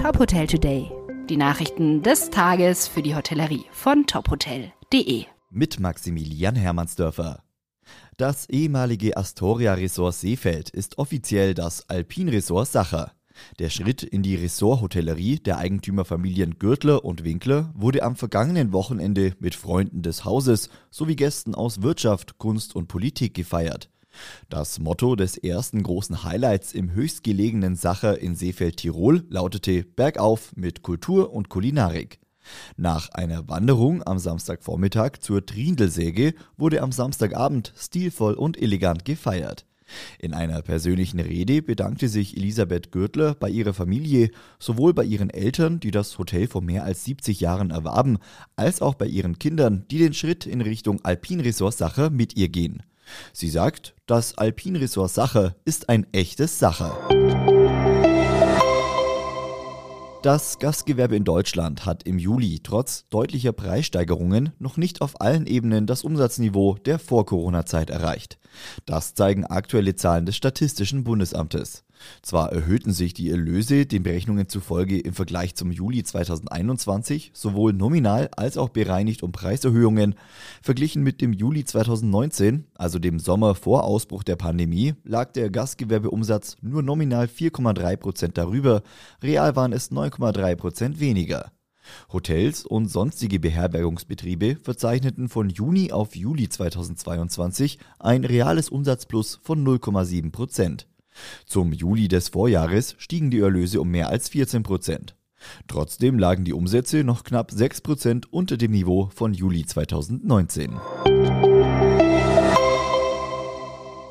Top Hotel Today. Die Nachrichten des Tages für die Hotellerie von tophotel.de. Mit Maximilian Hermannsdörfer. Das ehemalige Astoria Resort Seefeld ist offiziell das Alpin Resort Sacher. Der Schritt in die Ressorthotellerie der Eigentümerfamilien Gürtler und Winkler wurde am vergangenen Wochenende mit Freunden des Hauses sowie Gästen aus Wirtschaft, Kunst und Politik gefeiert. Das Motto des ersten großen Highlights im höchstgelegenen Sacher in Seefeld Tirol lautete Bergauf mit Kultur und Kulinarik. Nach einer Wanderung am Samstagvormittag zur Triendelsäge wurde am Samstagabend stilvoll und elegant gefeiert. In einer persönlichen Rede bedankte sich Elisabeth Gürtler bei ihrer Familie, sowohl bei ihren Eltern, die das Hotel vor mehr als 70 Jahren erwarben, als auch bei ihren Kindern, die den Schritt in Richtung Alpinresort Sacher mit ihr gehen. Sie sagt, das Alpinresort Sacher ist ein echtes Sacher. Das Gastgewerbe in Deutschland hat im Juli trotz deutlicher Preissteigerungen noch nicht auf allen Ebenen das Umsatzniveau der Vor-Corona-Zeit erreicht. Das zeigen aktuelle Zahlen des Statistischen Bundesamtes. Zwar erhöhten sich die Erlöse den Berechnungen zufolge im Vergleich zum Juli 2021 sowohl nominal als auch bereinigt um Preiserhöhungen. Verglichen mit dem Juli 2019, also dem Sommer vor Ausbruch der Pandemie, lag der Gastgewerbeumsatz nur nominal 4,3 Prozent darüber, real waren es 9,3 Prozent weniger. Hotels und sonstige Beherbergungsbetriebe verzeichneten von Juni auf Juli 2022 ein reales Umsatzplus von 0,7 Prozent. Zum Juli des Vorjahres stiegen die Erlöse um mehr als 14 Prozent. Trotzdem lagen die Umsätze noch knapp 6 Prozent unter dem Niveau von Juli 2019.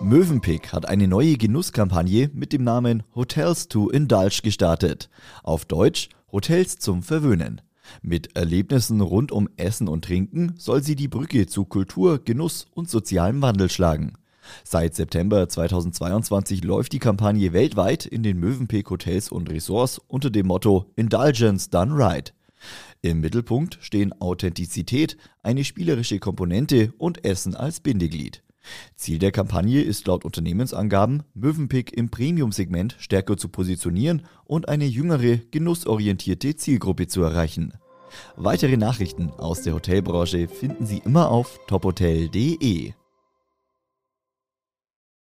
Mövenpick hat eine neue Genusskampagne mit dem Namen Hotels to Indulge gestartet. Auf Deutsch Hotels zum Verwöhnen. Mit Erlebnissen rund um Essen und Trinken soll sie die Brücke zu Kultur, Genuss und sozialem Wandel schlagen. Seit September 2022 läuft die Kampagne weltweit in den Mövenpick Hotels und Resorts unter dem Motto Indulgence Done Right. Im Mittelpunkt stehen Authentizität, eine spielerische Komponente und Essen als Bindeglied. Ziel der Kampagne ist laut Unternehmensangaben, Mövenpick im Premium-Segment stärker zu positionieren und eine jüngere, genussorientierte Zielgruppe zu erreichen. Weitere Nachrichten aus der Hotelbranche finden Sie immer auf tophotel.de.